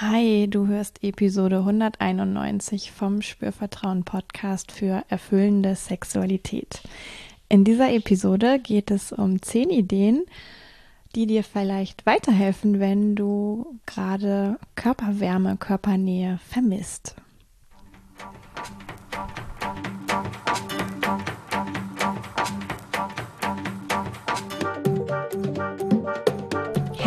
Hi, du hörst Episode 191 vom Spürvertrauen Podcast für erfüllende Sexualität. In dieser Episode geht es um zehn Ideen, die dir vielleicht weiterhelfen, wenn du gerade Körperwärme, Körpernähe vermisst.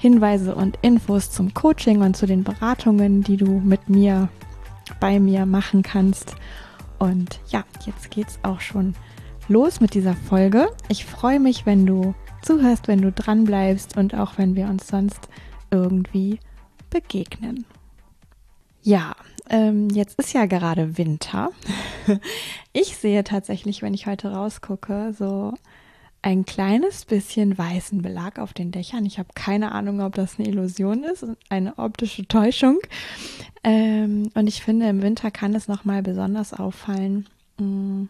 Hinweise und Infos zum Coaching und zu den Beratungen, die du mit mir, bei mir machen kannst. Und ja, jetzt geht's auch schon los mit dieser Folge. Ich freue mich, wenn du zuhörst, wenn du dran bleibst und auch wenn wir uns sonst irgendwie begegnen. Ja, ähm, jetzt ist ja gerade Winter. Ich sehe tatsächlich, wenn ich heute rausgucke, so ein kleines bisschen weißen Belag auf den Dächern. Ich habe keine Ahnung, ob das eine Illusion ist, eine optische Täuschung. Ähm, und ich finde, im Winter kann es nochmal besonders auffallen, mm,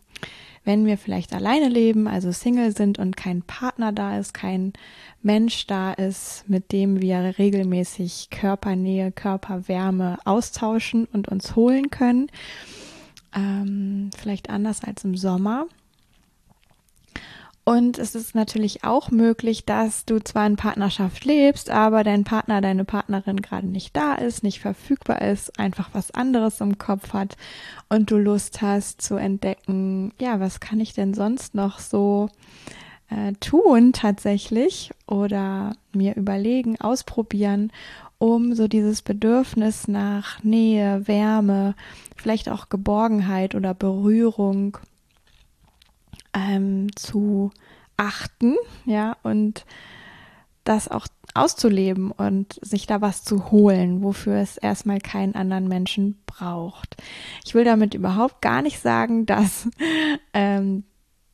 wenn wir vielleicht alleine leben, also Single sind und kein Partner da ist, kein Mensch da ist, mit dem wir regelmäßig Körpernähe, Körperwärme austauschen und uns holen können. Ähm, vielleicht anders als im Sommer und es ist natürlich auch möglich, dass du zwar in Partnerschaft lebst, aber dein Partner, deine Partnerin gerade nicht da ist, nicht verfügbar ist, einfach was anderes im Kopf hat und du Lust hast zu entdecken, ja, was kann ich denn sonst noch so äh, tun tatsächlich oder mir überlegen, ausprobieren, um so dieses Bedürfnis nach Nähe, Wärme, vielleicht auch Geborgenheit oder Berührung ähm, zu achten, ja, und das auch auszuleben und sich da was zu holen, wofür es erstmal keinen anderen Menschen braucht. Ich will damit überhaupt gar nicht sagen, dass ähm,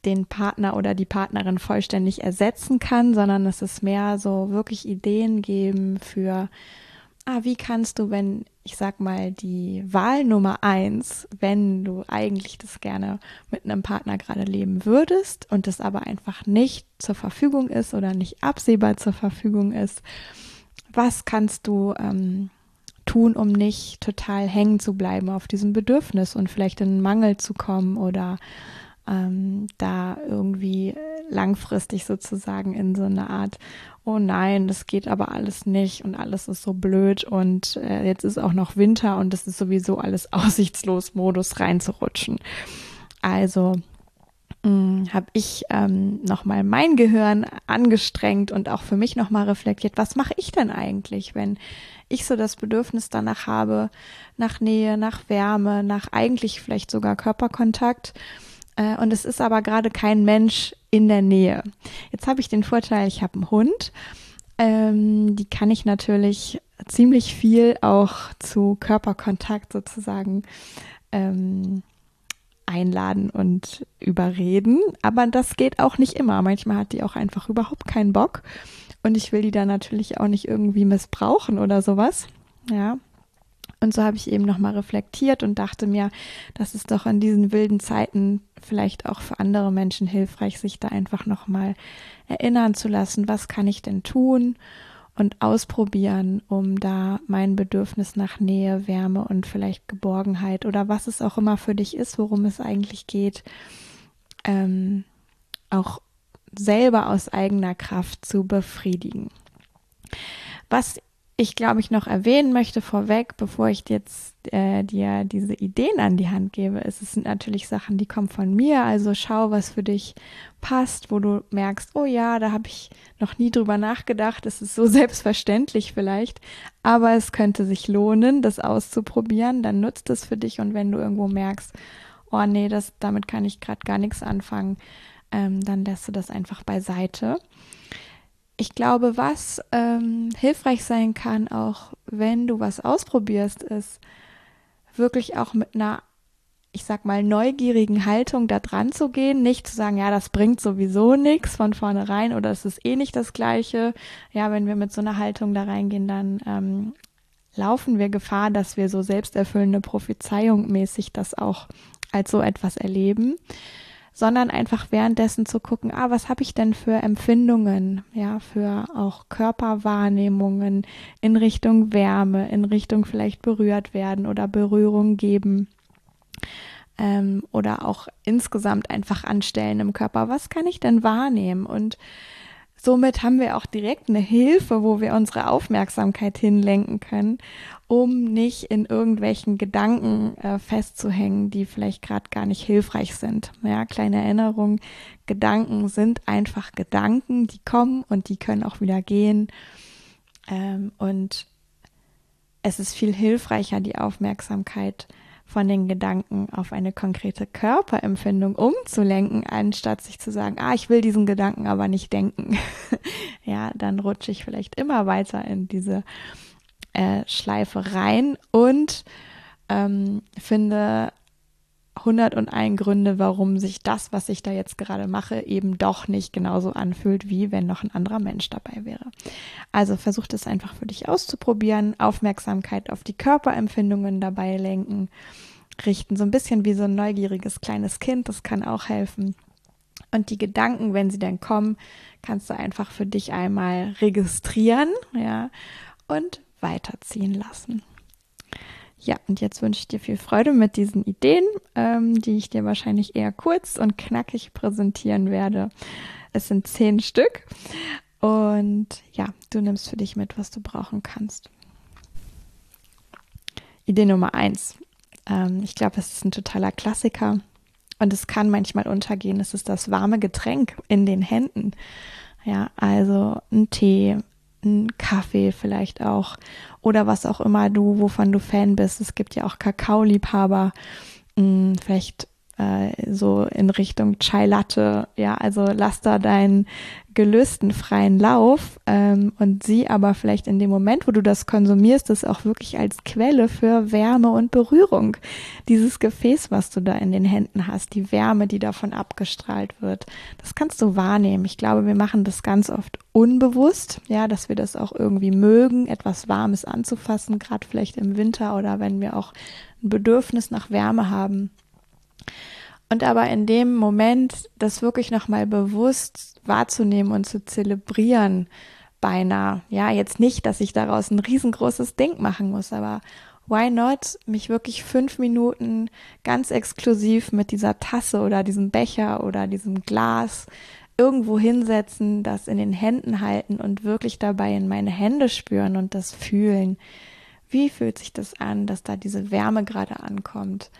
den Partner oder die Partnerin vollständig ersetzen kann, sondern es ist mehr so wirklich Ideen geben für ah, wie kannst du, wenn, ich sag mal, die Wahl Nummer eins, wenn du eigentlich das gerne mit einem Partner gerade leben würdest und das aber einfach nicht zur Verfügung ist oder nicht absehbar zur Verfügung ist, was kannst du ähm, tun, um nicht total hängen zu bleiben auf diesem Bedürfnis und vielleicht in einen Mangel zu kommen oder ähm, da irgendwie langfristig sozusagen in so eine Art, oh nein, das geht aber alles nicht und alles ist so blöd und äh, jetzt ist auch noch Winter und es ist sowieso alles aussichtslos Modus reinzurutschen. Also hm, habe ich ähm, nochmal mein Gehirn angestrengt und auch für mich nochmal reflektiert, was mache ich denn eigentlich, wenn ich so das Bedürfnis danach habe, nach Nähe, nach Wärme, nach eigentlich vielleicht sogar Körperkontakt äh, und es ist aber gerade kein Mensch in der Nähe. Jetzt habe ich den Vorteil, ich habe einen Hund. Ähm, die kann ich natürlich ziemlich viel auch zu Körperkontakt sozusagen ähm, einladen und überreden. Aber das geht auch nicht immer. Manchmal hat die auch einfach überhaupt keinen Bock. Und ich will die dann natürlich auch nicht irgendwie missbrauchen oder sowas. Ja, und so habe ich eben nochmal reflektiert und dachte mir, das ist doch in diesen wilden Zeiten vielleicht auch für andere Menschen hilfreich, sich da einfach nochmal erinnern zu lassen, was kann ich denn tun und ausprobieren, um da mein Bedürfnis nach Nähe, Wärme und vielleicht Geborgenheit oder was es auch immer für dich ist, worum es eigentlich geht, ähm, auch selber aus eigener Kraft zu befriedigen. Was ich glaube ich noch erwähnen möchte vorweg, bevor ich jetzt äh, dir diese Ideen an die Hand gebe, ist, es sind natürlich Sachen, die kommen von mir. Also schau, was für dich passt, wo du merkst, oh ja, da habe ich noch nie drüber nachgedacht. Es ist so selbstverständlich vielleicht, aber es könnte sich lohnen, das auszuprobieren. Dann nutzt es für dich und wenn du irgendwo merkst, oh nee, das damit kann ich gerade gar nichts anfangen, ähm, dann lässt du das einfach beiseite. Ich glaube, was ähm, hilfreich sein kann, auch wenn du was ausprobierst, ist wirklich auch mit einer, ich sag mal, neugierigen Haltung da dran zu gehen, nicht zu sagen, ja, das bringt sowieso nichts von vornherein oder es ist eh nicht das Gleiche. Ja, wenn wir mit so einer Haltung da reingehen, dann ähm, laufen wir Gefahr, dass wir so selbsterfüllende Prophezeiung mäßig das auch als so etwas erleben sondern einfach währenddessen zu gucken, ah, was habe ich denn für Empfindungen, ja, für auch Körperwahrnehmungen in Richtung Wärme, in Richtung vielleicht berührt werden oder Berührung geben ähm, oder auch insgesamt einfach anstellen im Körper. Was kann ich denn wahrnehmen? Und somit haben wir auch direkt eine Hilfe, wo wir unsere Aufmerksamkeit hinlenken können um nicht in irgendwelchen Gedanken äh, festzuhängen, die vielleicht gerade gar nicht hilfreich sind. Ja, kleine Erinnerung, Gedanken sind einfach Gedanken, die kommen und die können auch wieder gehen. Ähm, und es ist viel hilfreicher, die Aufmerksamkeit von den Gedanken auf eine konkrete Körperempfindung umzulenken, anstatt sich zu sagen, ah, ich will diesen Gedanken aber nicht denken. ja, dann rutsche ich vielleicht immer weiter in diese äh, Schleife rein und ähm, finde 101 Gründe, warum sich das, was ich da jetzt gerade mache, eben doch nicht genauso anfühlt, wie wenn noch ein anderer Mensch dabei wäre. Also versucht es einfach für dich auszuprobieren, Aufmerksamkeit auf die Körperempfindungen dabei lenken, richten, so ein bisschen wie so ein neugieriges kleines Kind, das kann auch helfen. Und die Gedanken, wenn sie dann kommen, kannst du einfach für dich einmal registrieren, ja, und weiterziehen lassen. Ja, und jetzt wünsche ich dir viel Freude mit diesen Ideen, ähm, die ich dir wahrscheinlich eher kurz und knackig präsentieren werde. Es sind zehn Stück. Und ja, du nimmst für dich mit, was du brauchen kannst. Idee Nummer eins. Ähm, ich glaube, es ist ein totaler Klassiker. Und es kann manchmal untergehen. Es ist das warme Getränk in den Händen. Ja, also ein Tee, einen Kaffee vielleicht auch oder was auch immer du, wovon du Fan bist. Es gibt ja auch Kakaoliebhaber, hm, vielleicht äh, so in Richtung Chai Latte. Ja, also lass da deinen Gelüsten freien Lauf ähm, und sieh aber vielleicht in dem Moment, wo du das konsumierst, das auch wirklich als Quelle für Wärme und Berührung. Dieses Gefäß, was du da in den Händen hast, die Wärme, die davon abgestrahlt wird, das kannst du wahrnehmen. Ich glaube, wir machen das ganz oft unbewusst, ja, dass wir das auch irgendwie mögen, etwas Warmes anzufassen, gerade vielleicht im Winter oder wenn wir auch ein Bedürfnis nach Wärme haben. Und aber in dem Moment das wirklich nochmal bewusst wahrzunehmen und zu zelebrieren, beinahe. Ja, jetzt nicht, dass ich daraus ein riesengroßes Ding machen muss, aber why not mich wirklich fünf Minuten ganz exklusiv mit dieser Tasse oder diesem Becher oder diesem Glas irgendwo hinsetzen, das in den Händen halten und wirklich dabei in meine Hände spüren und das fühlen. Wie fühlt sich das an, dass da diese Wärme gerade ankommt?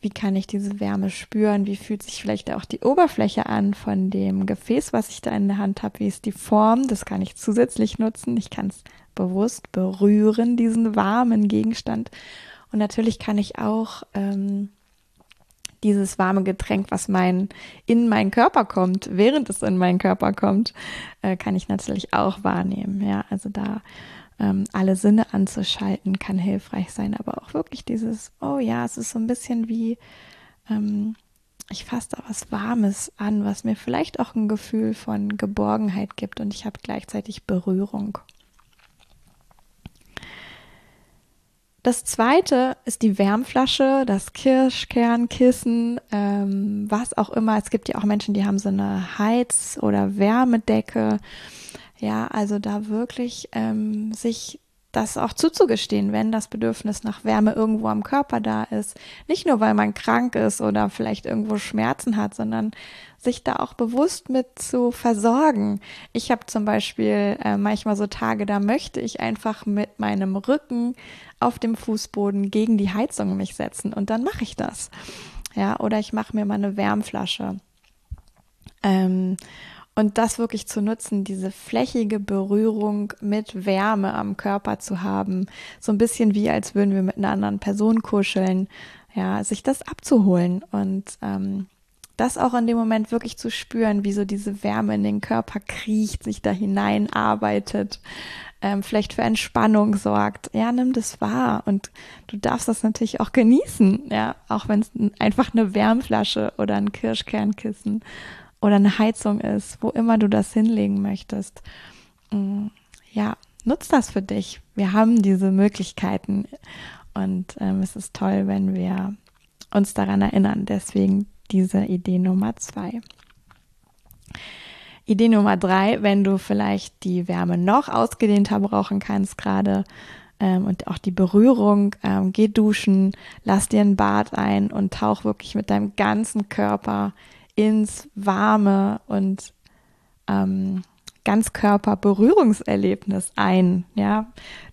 Wie kann ich diese Wärme spüren? Wie fühlt sich vielleicht auch die Oberfläche an von dem Gefäß, was ich da in der Hand habe? Wie ist die Form? Das kann ich zusätzlich nutzen. Ich kann es bewusst berühren, diesen warmen Gegenstand. Und natürlich kann ich auch ähm, dieses warme Getränk, was mein in meinen Körper kommt, während es in meinen Körper kommt, äh, kann ich natürlich auch wahrnehmen. Ja, also da ähm, alle Sinne anzuschalten, kann hilfreich sein. Aber auch wirklich dieses, oh ja, es ist so ein bisschen wie, ähm, ich fasse da was Warmes an, was mir vielleicht auch ein Gefühl von Geborgenheit gibt und ich habe gleichzeitig Berührung. Das zweite ist die Wärmflasche, das Kirschkernkissen, ähm, was auch immer. Es gibt ja auch Menschen, die haben so eine Heiz- oder Wärmedecke. Ja, also da wirklich ähm, sich das auch zuzugestehen, wenn das Bedürfnis nach Wärme irgendwo am Körper da ist. Nicht nur, weil man krank ist oder vielleicht irgendwo Schmerzen hat, sondern sich da auch bewusst mit zu versorgen. Ich habe zum Beispiel äh, manchmal so Tage, da möchte ich einfach mit meinem Rücken auf dem Fußboden gegen die Heizung mich setzen und dann mache ich das. Ja, oder ich mache mir mal eine Wärmflasche. Ähm, und das wirklich zu nutzen, diese flächige Berührung mit Wärme am Körper zu haben, so ein bisschen wie als würden wir mit einer anderen Person kuscheln, ja, sich das abzuholen und ähm, das auch in dem Moment wirklich zu spüren, wie so diese Wärme in den Körper kriecht, sich da hineinarbeitet, ähm, vielleicht für Entspannung sorgt. Ja, nimm das wahr. Und du darfst das natürlich auch genießen, ja, auch wenn es einfach eine Wärmflasche oder ein Kirschkernkissen oder eine Heizung ist, wo immer du das hinlegen möchtest. Mm, ja, nutz das für dich. Wir haben diese Möglichkeiten und ähm, es ist toll, wenn wir uns daran erinnern. Deswegen diese Idee Nummer zwei. Idee Nummer drei, wenn du vielleicht die Wärme noch ausgedehnter brauchen kannst gerade ähm, und auch die Berührung, ähm, geh duschen, lass dir ein Bad ein und tauch wirklich mit deinem ganzen Körper ins warme und ähm, Ganzkörper-Berührungserlebnis ein. Ja,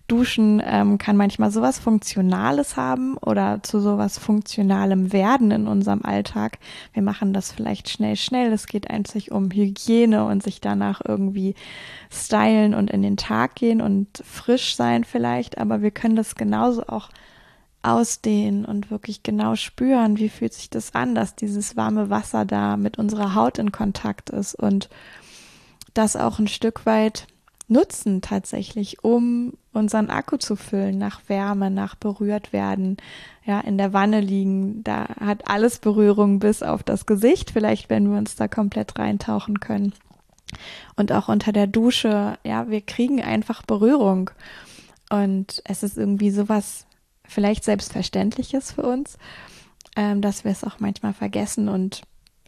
Duschen ähm, kann manchmal sowas Funktionales haben oder zu sowas Funktionalem werden in unserem Alltag. Wir machen das vielleicht schnell, schnell. Es geht einzig um Hygiene und sich danach irgendwie stylen und in den Tag gehen und frisch sein vielleicht. Aber wir können das genauso auch ausdehnen und wirklich genau spüren, wie fühlt sich das an, dass dieses warme Wasser da mit unserer Haut in Kontakt ist und das auch ein Stück weit nutzen tatsächlich, um unseren Akku zu füllen nach Wärme, nach berührt werden, ja, in der Wanne liegen, da hat alles Berührung bis auf das Gesicht, vielleicht wenn wir uns da komplett reintauchen können. Und auch unter der Dusche, ja, wir kriegen einfach Berührung. Und es ist irgendwie sowas vielleicht Selbstverständliches für uns, ähm, dass wir es auch manchmal vergessen und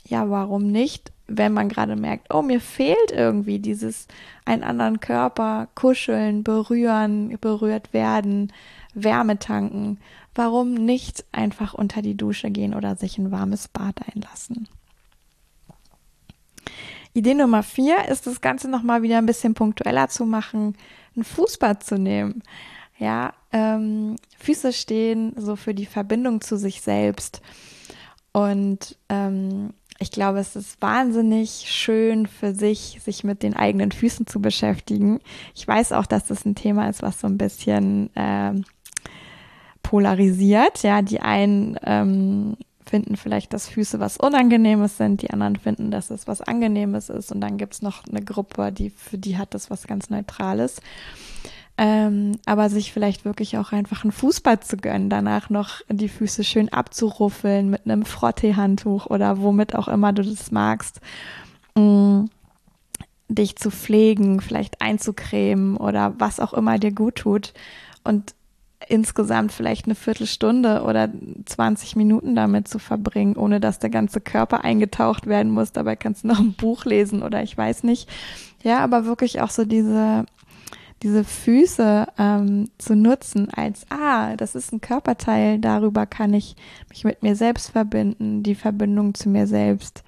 ja, warum nicht? wenn man gerade merkt, oh, mir fehlt irgendwie dieses einen anderen Körper, kuscheln, berühren, berührt werden, Wärme tanken. Warum nicht einfach unter die Dusche gehen oder sich ein warmes Bad einlassen? Idee Nummer vier ist das Ganze nochmal wieder ein bisschen punktueller zu machen, ein Fußbad zu nehmen. Ja, ähm, Füße stehen so für die Verbindung zu sich selbst. Und ähm, ich glaube, es ist wahnsinnig schön für sich, sich mit den eigenen Füßen zu beschäftigen. Ich weiß auch, dass das ein Thema ist, was so ein bisschen äh, polarisiert. Ja, die einen ähm, finden vielleicht, dass Füße was Unangenehmes sind, die anderen finden, dass es was Angenehmes ist. Und dann gibt's noch eine Gruppe, die für die hat das was ganz Neutrales. Ähm, aber sich vielleicht wirklich auch einfach ein Fußball zu gönnen, danach noch die Füße schön abzuruffeln mit einem Frottee-Handtuch oder womit auch immer du das magst. Mm, dich zu pflegen, vielleicht einzucremen oder was auch immer dir gut tut. Und insgesamt vielleicht eine Viertelstunde oder 20 Minuten damit zu verbringen, ohne dass der ganze Körper eingetaucht werden muss. Dabei kannst du noch ein Buch lesen oder ich weiß nicht. Ja, aber wirklich auch so diese diese Füße ähm, zu nutzen als, ah, das ist ein Körperteil, darüber kann ich mich mit mir selbst verbinden, die Verbindung zu mir selbst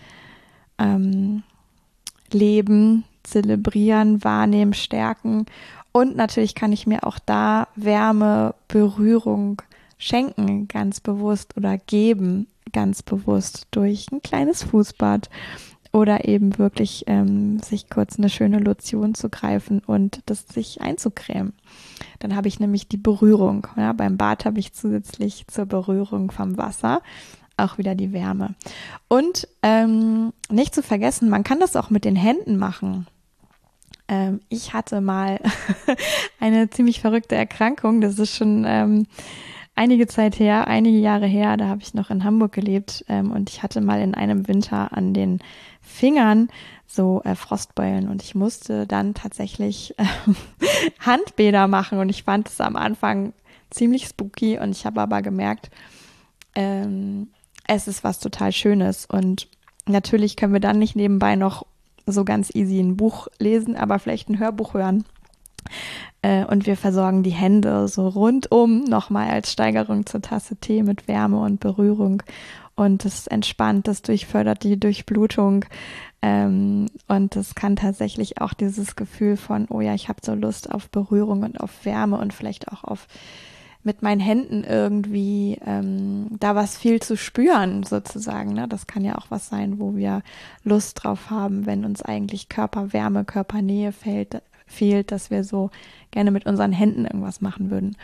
ähm, leben, zelebrieren, wahrnehmen, stärken. Und natürlich kann ich mir auch da Wärme, Berührung schenken, ganz bewusst oder geben, ganz bewusst durch ein kleines Fußbad oder eben wirklich ähm, sich kurz eine schöne Lotion zu greifen und das sich einzucremen. Dann habe ich nämlich die Berührung. Ja, beim Bad habe ich zusätzlich zur Berührung vom Wasser auch wieder die Wärme. Und ähm, nicht zu vergessen, man kann das auch mit den Händen machen. Ähm, ich hatte mal eine ziemlich verrückte Erkrankung. Das ist schon ähm, einige Zeit her, einige Jahre her. Da habe ich noch in Hamburg gelebt ähm, und ich hatte mal in einem Winter an den Fingern so äh, Frostbeulen. Und ich musste dann tatsächlich äh, Handbäder machen. Und ich fand es am Anfang ziemlich spooky. Und ich habe aber gemerkt, ähm, es ist was total Schönes. Und natürlich können wir dann nicht nebenbei noch so ganz easy ein Buch lesen, aber vielleicht ein Hörbuch hören. Äh, und wir versorgen die Hände so rundum nochmal als Steigerung zur Tasse Tee mit Wärme und Berührung und es entspannt, das durchfördert die Durchblutung. Ähm, und es kann tatsächlich auch dieses Gefühl von, oh ja, ich habe so Lust auf Berührung und auf Wärme und vielleicht auch auf mit meinen Händen irgendwie ähm, da was viel zu spüren, sozusagen. Ne? Das kann ja auch was sein, wo wir Lust drauf haben, wenn uns eigentlich Körperwärme, Körpernähe fehlt, fehlt, dass wir so gerne mit unseren Händen irgendwas machen würden.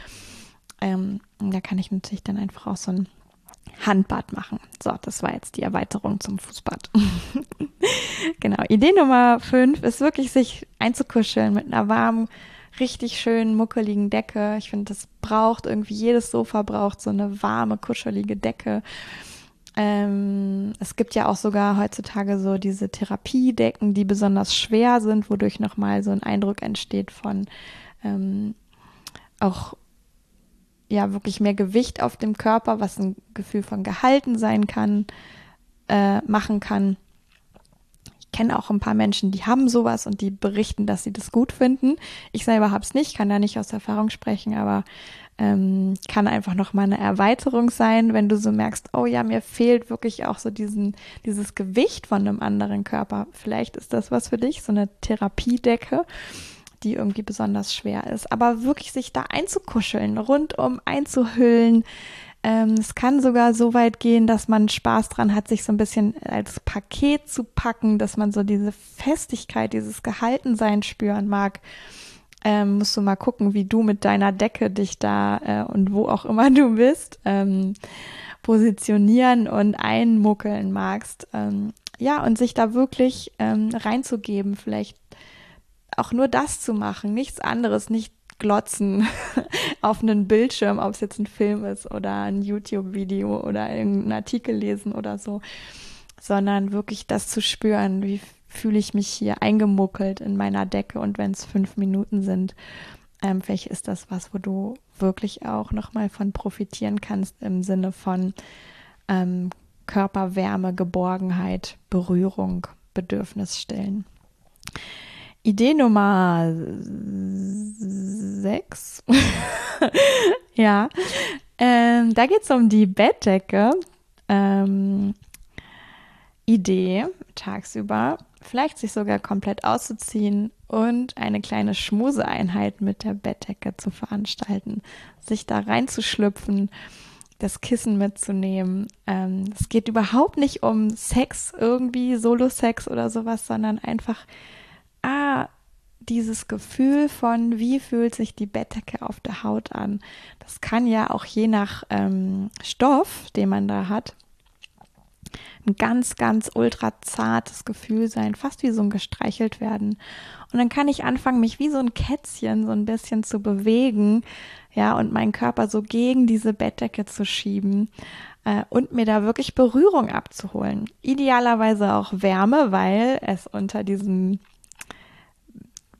Ähm, da kann ich natürlich dann einfach auch so ein Handbad machen. So, das war jetzt die Erweiterung zum Fußbad. genau. Idee Nummer fünf ist wirklich, sich einzukuscheln mit einer warmen, richtig schönen, muckeligen Decke. Ich finde, das braucht irgendwie, jedes Sofa braucht so eine warme, kuschelige Decke. Ähm, es gibt ja auch sogar heutzutage so diese Therapiedecken, die besonders schwer sind, wodurch nochmal so ein Eindruck entsteht von ähm, auch ja wirklich mehr Gewicht auf dem Körper, was ein Gefühl von gehalten sein kann, äh, machen kann. Ich kenne auch ein paar Menschen, die haben sowas und die berichten, dass sie das gut finden. Ich selber habe es nicht, kann da nicht aus Erfahrung sprechen, aber ähm, kann einfach noch mal eine Erweiterung sein, wenn du so merkst, oh ja, mir fehlt wirklich auch so diesen, dieses Gewicht von einem anderen Körper. Vielleicht ist das was für dich, so eine Therapiedecke die irgendwie besonders schwer ist. Aber wirklich sich da einzukuscheln, rundum einzuhüllen. Ähm, es kann sogar so weit gehen, dass man Spaß dran hat, sich so ein bisschen als Paket zu packen, dass man so diese Festigkeit, dieses Gehaltensein spüren mag. Ähm, musst du mal gucken, wie du mit deiner Decke dich da äh, und wo auch immer du bist, ähm, positionieren und einmuckeln magst. Ähm, ja, und sich da wirklich ähm, reinzugeben, vielleicht auch nur das zu machen, nichts anderes, nicht glotzen auf einen Bildschirm, ob es jetzt ein Film ist oder ein YouTube-Video oder irgendeinen Artikel lesen oder so, sondern wirklich das zu spüren, wie fühle ich mich hier eingemuckelt in meiner Decke und wenn es fünf Minuten sind, ähm, vielleicht ist das was, wo du wirklich auch nochmal von profitieren kannst im Sinne von ähm, Körperwärme, Geborgenheit, Berührung, Bedürfnis stillen. Idee Nummer sechs. ja, ähm, da geht es um die Bettdecke. Ähm, Idee tagsüber, vielleicht sich sogar komplett auszuziehen und eine kleine Schmuseeinheit mit der Bettdecke zu veranstalten, sich da reinzuschlüpfen, das Kissen mitzunehmen. Ähm, es geht überhaupt nicht um Sex irgendwie, Solo-Sex oder sowas, sondern einfach ah, dieses Gefühl von, wie fühlt sich die Bettdecke auf der Haut an. Das kann ja auch je nach ähm, Stoff, den man da hat, ein ganz, ganz ultra zartes Gefühl sein, fast wie so ein gestreichelt werden. Und dann kann ich anfangen, mich wie so ein Kätzchen so ein bisschen zu bewegen, ja, und meinen Körper so gegen diese Bettdecke zu schieben äh, und mir da wirklich Berührung abzuholen. Idealerweise auch Wärme, weil es unter diesem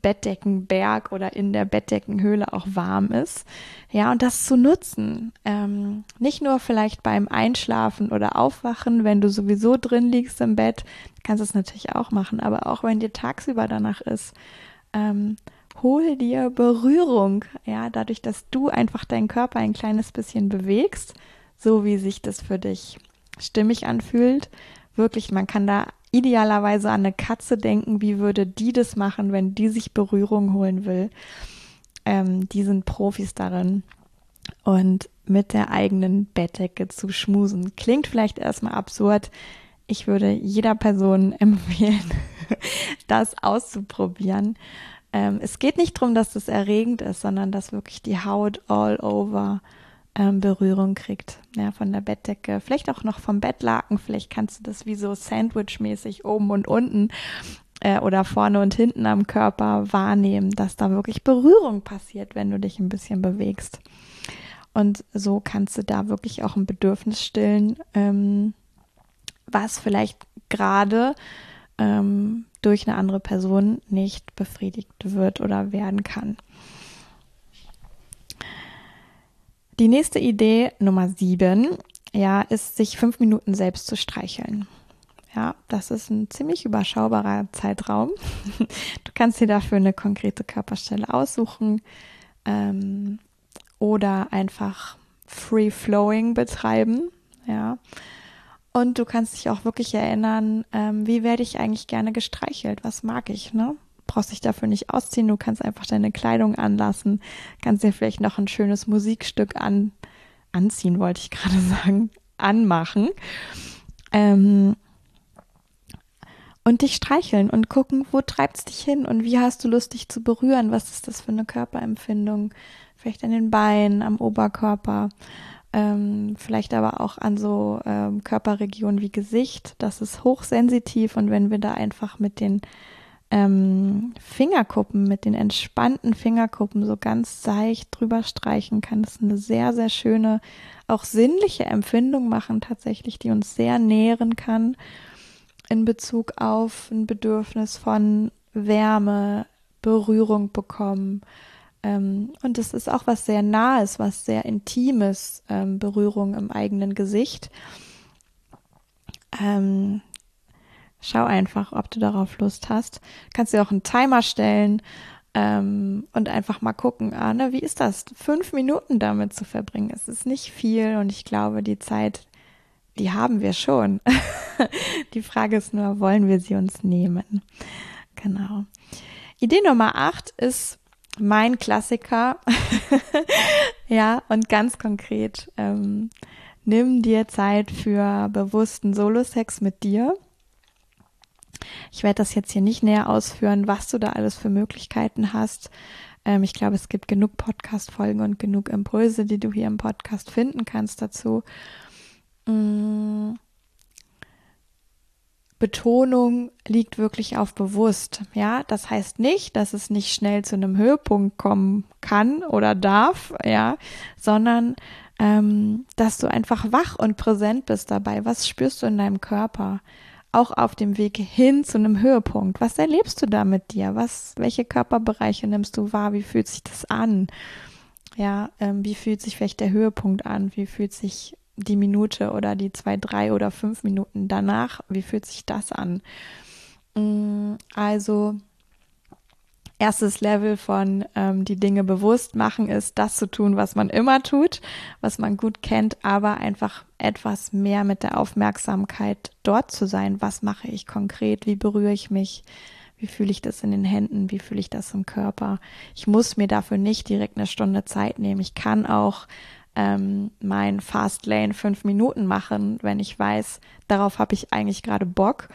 Bettdeckenberg oder in der Bettdeckenhöhle auch warm ist. Ja, und das zu nutzen. Ähm, nicht nur vielleicht beim Einschlafen oder Aufwachen, wenn du sowieso drin liegst im Bett, kannst du es natürlich auch machen, aber auch wenn dir tagsüber danach ist. Ähm, hol dir Berührung, ja, dadurch, dass du einfach deinen Körper ein kleines bisschen bewegst, so wie sich das für dich stimmig anfühlt. Wirklich, man kann da idealerweise an eine Katze denken, wie würde die das machen, wenn die sich Berührung holen will. Ähm, die sind Profis darin. Und mit der eigenen Bettdecke zu schmusen. Klingt vielleicht erstmal absurd. Ich würde jeder Person empfehlen, das auszuprobieren. Ähm, es geht nicht darum, dass das erregend ist, sondern dass wirklich die Haut all over ähm, Berührung kriegt, ja, von der Bettdecke, vielleicht auch noch vom Bettlaken, vielleicht kannst du das wie so Sandwich-mäßig oben und unten äh, oder vorne und hinten am Körper wahrnehmen, dass da wirklich Berührung passiert, wenn du dich ein bisschen bewegst. Und so kannst du da wirklich auch ein Bedürfnis stillen, ähm, was vielleicht gerade ähm, durch eine andere Person nicht befriedigt wird oder werden kann. Die nächste Idee, Nummer sieben, ja, ist, sich fünf Minuten selbst zu streicheln. Ja, das ist ein ziemlich überschaubarer Zeitraum. Du kannst dir dafür eine konkrete Körperstelle aussuchen ähm, oder einfach Free Flowing betreiben. Ja, und du kannst dich auch wirklich erinnern, ähm, wie werde ich eigentlich gerne gestreichelt? Was mag ich? Ne? Brauchst dich dafür nicht ausziehen, du kannst einfach deine Kleidung anlassen, kannst dir vielleicht noch ein schönes Musikstück an, anziehen, wollte ich gerade sagen, anmachen. Ähm, und dich streicheln und gucken, wo treibt es dich hin und wie hast du Lust, dich zu berühren? Was ist das für eine Körperempfindung? Vielleicht an den Beinen, am Oberkörper. ähm, vielleicht aber auch an so ähm, Körperregionen wie Gesicht. Das ist hochsensitiv und wenn wir da einfach mit den ähm, Fingerkuppen, mit den entspannten Fingerkuppen so ganz seicht drüber streichen, kann das eine sehr, sehr schöne, auch sinnliche Empfindung machen, tatsächlich, die uns sehr nähren kann in Bezug auf ein Bedürfnis von Wärme, Berührung bekommen. Ähm, und es ist auch was sehr Nahes, was sehr Intimes, ähm, Berührung im eigenen Gesicht. Ähm, schau einfach, ob du darauf Lust hast. Kannst dir auch einen Timer stellen ähm, und einfach mal gucken, ah, ne, wie ist das, fünf Minuten damit zu verbringen? Es ist nicht viel und ich glaube, die Zeit, die haben wir schon. die Frage ist nur, wollen wir sie uns nehmen? Genau. Idee Nummer acht ist mein Klassiker. ja, und ganz konkret, ähm, nimm dir Zeit für bewussten Solo-Sex mit dir. Ich werde das jetzt hier nicht näher ausführen, was du da alles für Möglichkeiten hast. Ähm, ich glaube, es gibt genug Podcast-Folgen und genug Impulse, die du hier im Podcast finden kannst dazu. Mm. Betonung liegt wirklich auf bewusst. Ja, das heißt nicht, dass es nicht schnell zu einem Höhepunkt kommen kann oder darf, ja, sondern ähm, dass du einfach wach und präsent bist dabei. Was spürst du in deinem Körper? Auch auf dem Weg hin zu einem Höhepunkt. Was erlebst du da mit dir? Was, welche Körperbereiche nimmst du wahr? Wie fühlt sich das an? Ja, ähm, wie fühlt sich vielleicht der Höhepunkt an? Wie fühlt sich die Minute oder die zwei, drei oder fünf Minuten danach, wie fühlt sich das an? Mm, also erstes Level von ähm, die Dinge bewusst machen ist, das zu tun, was man immer tut, was man gut kennt, aber einfach etwas mehr mit der Aufmerksamkeit dort zu sein. Was mache ich konkret? Wie berühre ich mich? Wie fühle ich das in den Händen? Wie fühle ich das im Körper? Ich muss mir dafür nicht direkt eine Stunde Zeit nehmen. Ich kann auch ähm, mein Fastlane fünf Minuten machen, wenn ich weiß, darauf habe ich eigentlich gerade Bock.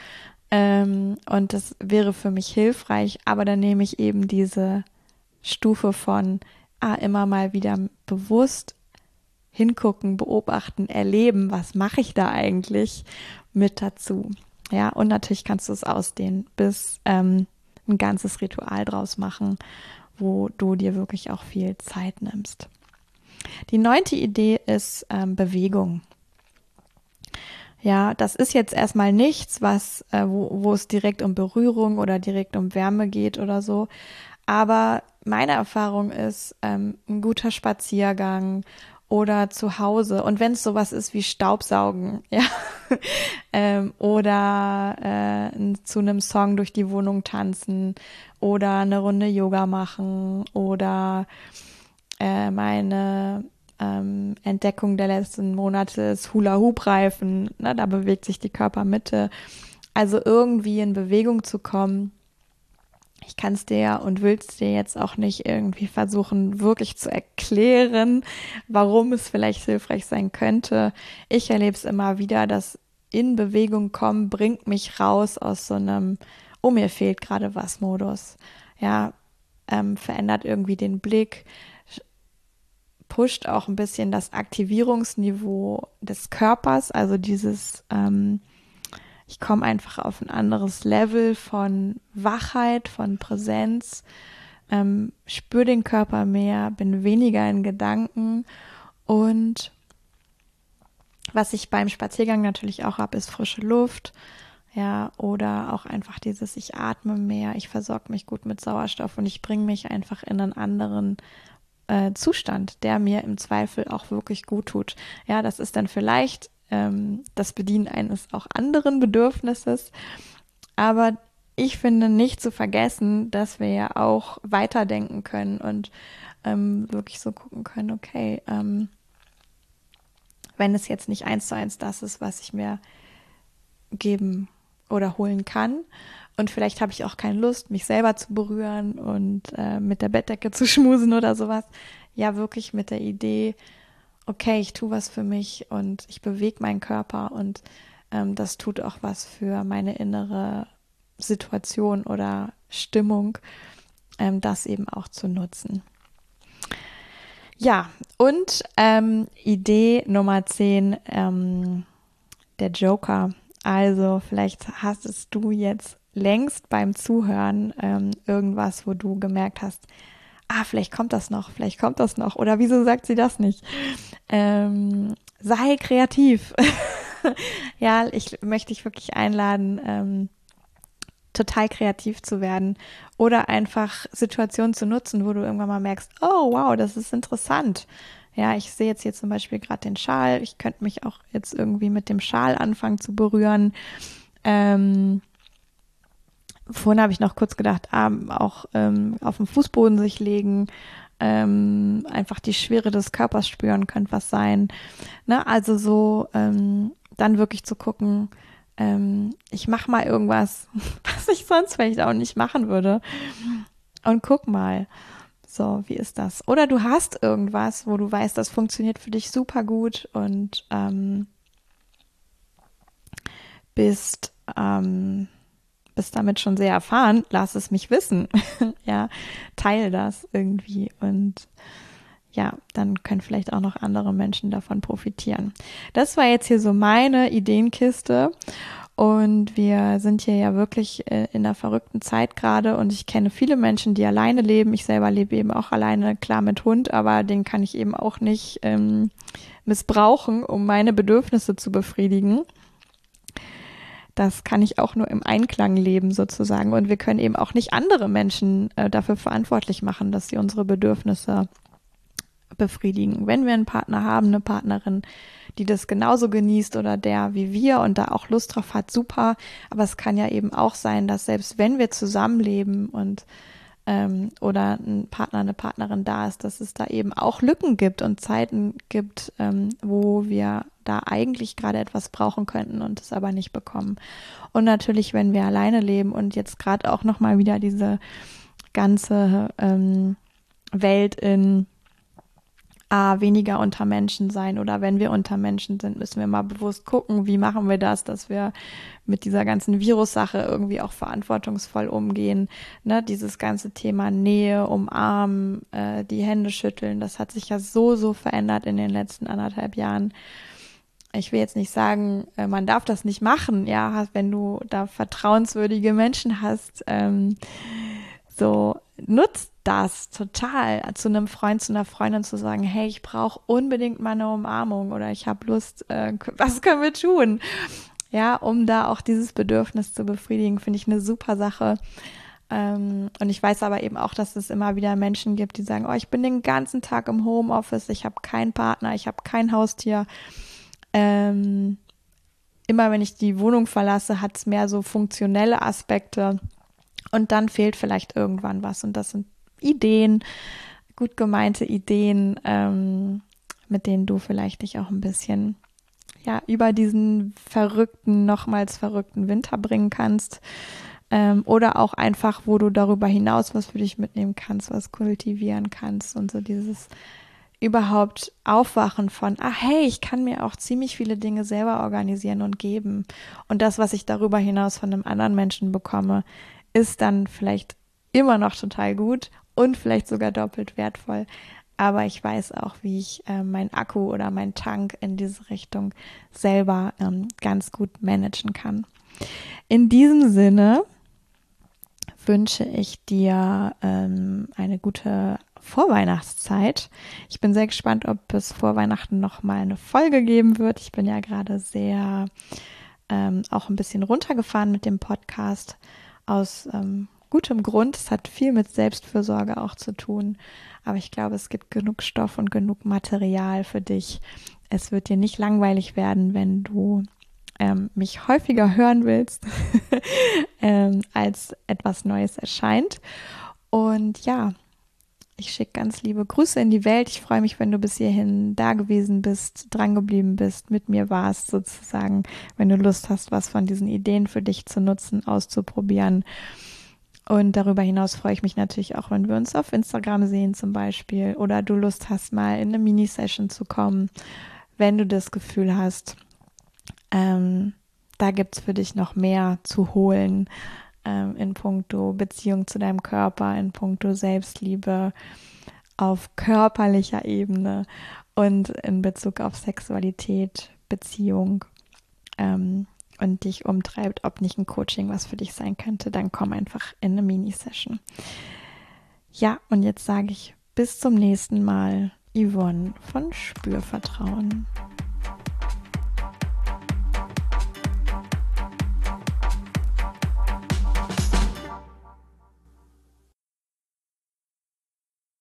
Ähm, und das wäre für mich hilfreich, aber dann nehme ich eben diese Stufe von ah, immer mal wieder bewusst hingucken, beobachten, erleben, was mache ich da eigentlich mit dazu. Ja, und natürlich kannst du es ausdehnen bis ähm, ein ganzes Ritual draus machen, wo du dir wirklich auch viel Zeit nimmst. Die neunte Idee ist ähm, Bewegung. Ja, das ist jetzt erstmal nichts, was, äh, wo, wo es direkt um Berührung oder direkt um Wärme geht oder so. Aber meine Erfahrung ist, ähm, ein guter Spaziergang oder zu Hause und wenn es sowas ist wie Staubsaugen, ja, ähm, oder äh, zu einem Song durch die Wohnung tanzen oder eine Runde Yoga machen oder äh, meine ähm, Entdeckung der letzten Monate ist Hula-Hoop-Reifen. Ne? Da bewegt sich die Körpermitte. Also irgendwie in Bewegung zu kommen. Ich kann es dir und will es dir jetzt auch nicht irgendwie versuchen, wirklich zu erklären, warum es vielleicht hilfreich sein könnte. Ich erlebe es immer wieder, dass in Bewegung kommen bringt mich raus aus so einem, oh mir fehlt gerade was Modus. Ja, ähm, verändert irgendwie den Blick, pusht auch ein bisschen das Aktivierungsniveau des Körpers, also dieses, ähm, ich komme einfach auf ein anderes Level von Wachheit, von Präsenz, ähm, spüre den Körper mehr, bin weniger in Gedanken und was ich beim Spaziergang natürlich auch habe, ist frische Luft. Ja, oder auch einfach dieses, ich atme mehr, ich versorge mich gut mit Sauerstoff und ich bringe mich einfach in einen anderen äh, Zustand, der mir im Zweifel auch wirklich gut tut. Ja, das ist dann vielleicht ähm, das Bedienen eines auch anderen Bedürfnisses. Aber ich finde nicht zu vergessen, dass wir ja auch weiterdenken können und ähm, wirklich so gucken können, okay, ähm, wenn es jetzt nicht eins zu eins das ist, was ich mir geben oder holen kann, und vielleicht habe ich auch keine Lust, mich selber zu berühren und äh, mit der Bettdecke zu schmusen oder sowas. Ja, wirklich mit der Idee, okay, ich tue was für mich und ich bewege meinen Körper und ähm, das tut auch was für meine innere Situation oder Stimmung, ähm, das eben auch zu nutzen. Ja, und ähm, Idee Nummer 10, ähm, der Joker. Also vielleicht hast du jetzt längst beim Zuhören ähm, irgendwas, wo du gemerkt hast, ah, vielleicht kommt das noch, vielleicht kommt das noch. Oder wieso sagt sie das nicht? Ähm, sei kreativ. ja, ich möchte dich wirklich einladen, ähm, total kreativ zu werden oder einfach Situationen zu nutzen, wo du irgendwann mal merkst, oh wow, das ist interessant. Ja, ich sehe jetzt hier zum Beispiel gerade den Schal. Ich könnte mich auch jetzt irgendwie mit dem Schal anfangen zu berühren. Ähm, vorhin habe ich noch kurz gedacht, ah, auch ähm, auf dem Fußboden sich legen, ähm, einfach die Schwere des Körpers spüren, könnte was sein. Ne? Also so ähm, dann wirklich zu gucken, ähm, ich mache mal irgendwas, was ich sonst vielleicht auch nicht machen würde. Und guck mal. So, wie ist das? Oder du hast irgendwas, wo du weißt, das funktioniert für dich super gut und ähm, bist ähm, bist damit schon sehr erfahren, lass es mich wissen. ja, teile das irgendwie und ja, dann können vielleicht auch noch andere Menschen davon profitieren. Das war jetzt hier so meine Ideenkiste. Und wir sind hier ja wirklich äh, in einer verrückten Zeit gerade und ich kenne viele Menschen, die alleine leben. Ich selber lebe eben auch alleine, klar mit Hund, aber den kann ich eben auch nicht ähm, missbrauchen, um meine Bedürfnisse zu befriedigen das kann ich auch nur im Einklang leben sozusagen. Und wir können eben auch nicht andere Menschen äh, dafür verantwortlich machen, dass sie unsere Bedürfnisse befriedigen. Wenn wir einen Partner haben, eine Partnerin, die das genauso genießt oder der wie wir und da auch Lust drauf hat, super. Aber es kann ja eben auch sein, dass selbst wenn wir zusammenleben und ähm, oder ein Partner, eine Partnerin da ist, dass es da eben auch Lücken gibt und Zeiten gibt, ähm, wo wir da eigentlich gerade etwas brauchen könnten und es aber nicht bekommen. Und natürlich, wenn wir alleine leben und jetzt gerade auch nochmal wieder diese ganze ähm, Welt in ah, weniger unter Menschen sein oder wenn wir unter Menschen sind, müssen wir mal bewusst gucken, wie machen wir das, dass wir mit dieser ganzen Virus-Sache irgendwie auch verantwortungsvoll umgehen. Ne, dieses ganze Thema Nähe, umarmen, äh, die Hände schütteln, das hat sich ja so, so verändert in den letzten anderthalb Jahren. Ich will jetzt nicht sagen, äh, man darf das nicht machen, ja, wenn du da vertrauenswürdige Menschen hast, ähm, so nutzt das total, zu einem Freund, zu einer Freundin zu sagen, hey, ich brauche unbedingt mal eine Umarmung oder ich habe Lust, äh, was können wir tun? Ja, um da auch dieses Bedürfnis zu befriedigen, finde ich eine super Sache. Ähm, und ich weiß aber eben auch, dass es immer wieder Menschen gibt, die sagen, oh, ich bin den ganzen Tag im Homeoffice, ich habe keinen Partner, ich habe kein Haustier. Ähm, immer wenn ich die Wohnung verlasse, hat es mehr so funktionelle Aspekte. Und dann fehlt vielleicht irgendwann was. Und das sind Ideen, gut gemeinte Ideen, ähm, mit denen du vielleicht dich auch ein bisschen ja über diesen verrückten, nochmals verrückten Winter bringen kannst. Ähm, oder auch einfach, wo du darüber hinaus was für dich mitnehmen kannst, was kultivieren kannst und so dieses überhaupt Aufwachen von, ach hey, ich kann mir auch ziemlich viele Dinge selber organisieren und geben. Und das, was ich darüber hinaus von einem anderen Menschen bekomme, ist dann vielleicht immer noch total gut und vielleicht sogar doppelt wertvoll. Aber ich weiß auch, wie ich äh, mein Akku oder mein Tank in diese Richtung selber ähm, ganz gut managen kann. In diesem Sinne wünsche ich dir ähm, eine gute Vorweihnachtszeit. Ich bin sehr gespannt, ob es vor Weihnachten noch mal eine Folge geben wird. Ich bin ja gerade sehr ähm, auch ein bisschen runtergefahren mit dem Podcast aus ähm, gutem Grund. Es hat viel mit Selbstfürsorge auch zu tun. Aber ich glaube, es gibt genug Stoff und genug Material für dich. Es wird dir nicht langweilig werden, wenn du ähm, mich häufiger hören willst, ähm, als etwas Neues erscheint. Und ja, ich schicke ganz liebe Grüße in die Welt. Ich freue mich, wenn du bis hierhin da gewesen bist, drangeblieben bist, mit mir warst sozusagen, wenn du Lust hast, was von diesen Ideen für dich zu nutzen, auszuprobieren. Und darüber hinaus freue ich mich natürlich auch, wenn wir uns auf Instagram sehen zum Beispiel oder du Lust hast, mal in eine Mini-Session zu kommen, wenn du das Gefühl hast, ähm, da gibt es für dich noch mehr zu holen ähm, in puncto Beziehung zu deinem Körper, in puncto Selbstliebe, auf körperlicher Ebene und in Bezug auf Sexualität, Beziehung ähm, und dich umtreibt, ob nicht ein Coaching was für dich sein könnte, dann komm einfach in eine Mini-Session. Ja, und jetzt sage ich bis zum nächsten Mal, Yvonne von Spürvertrauen.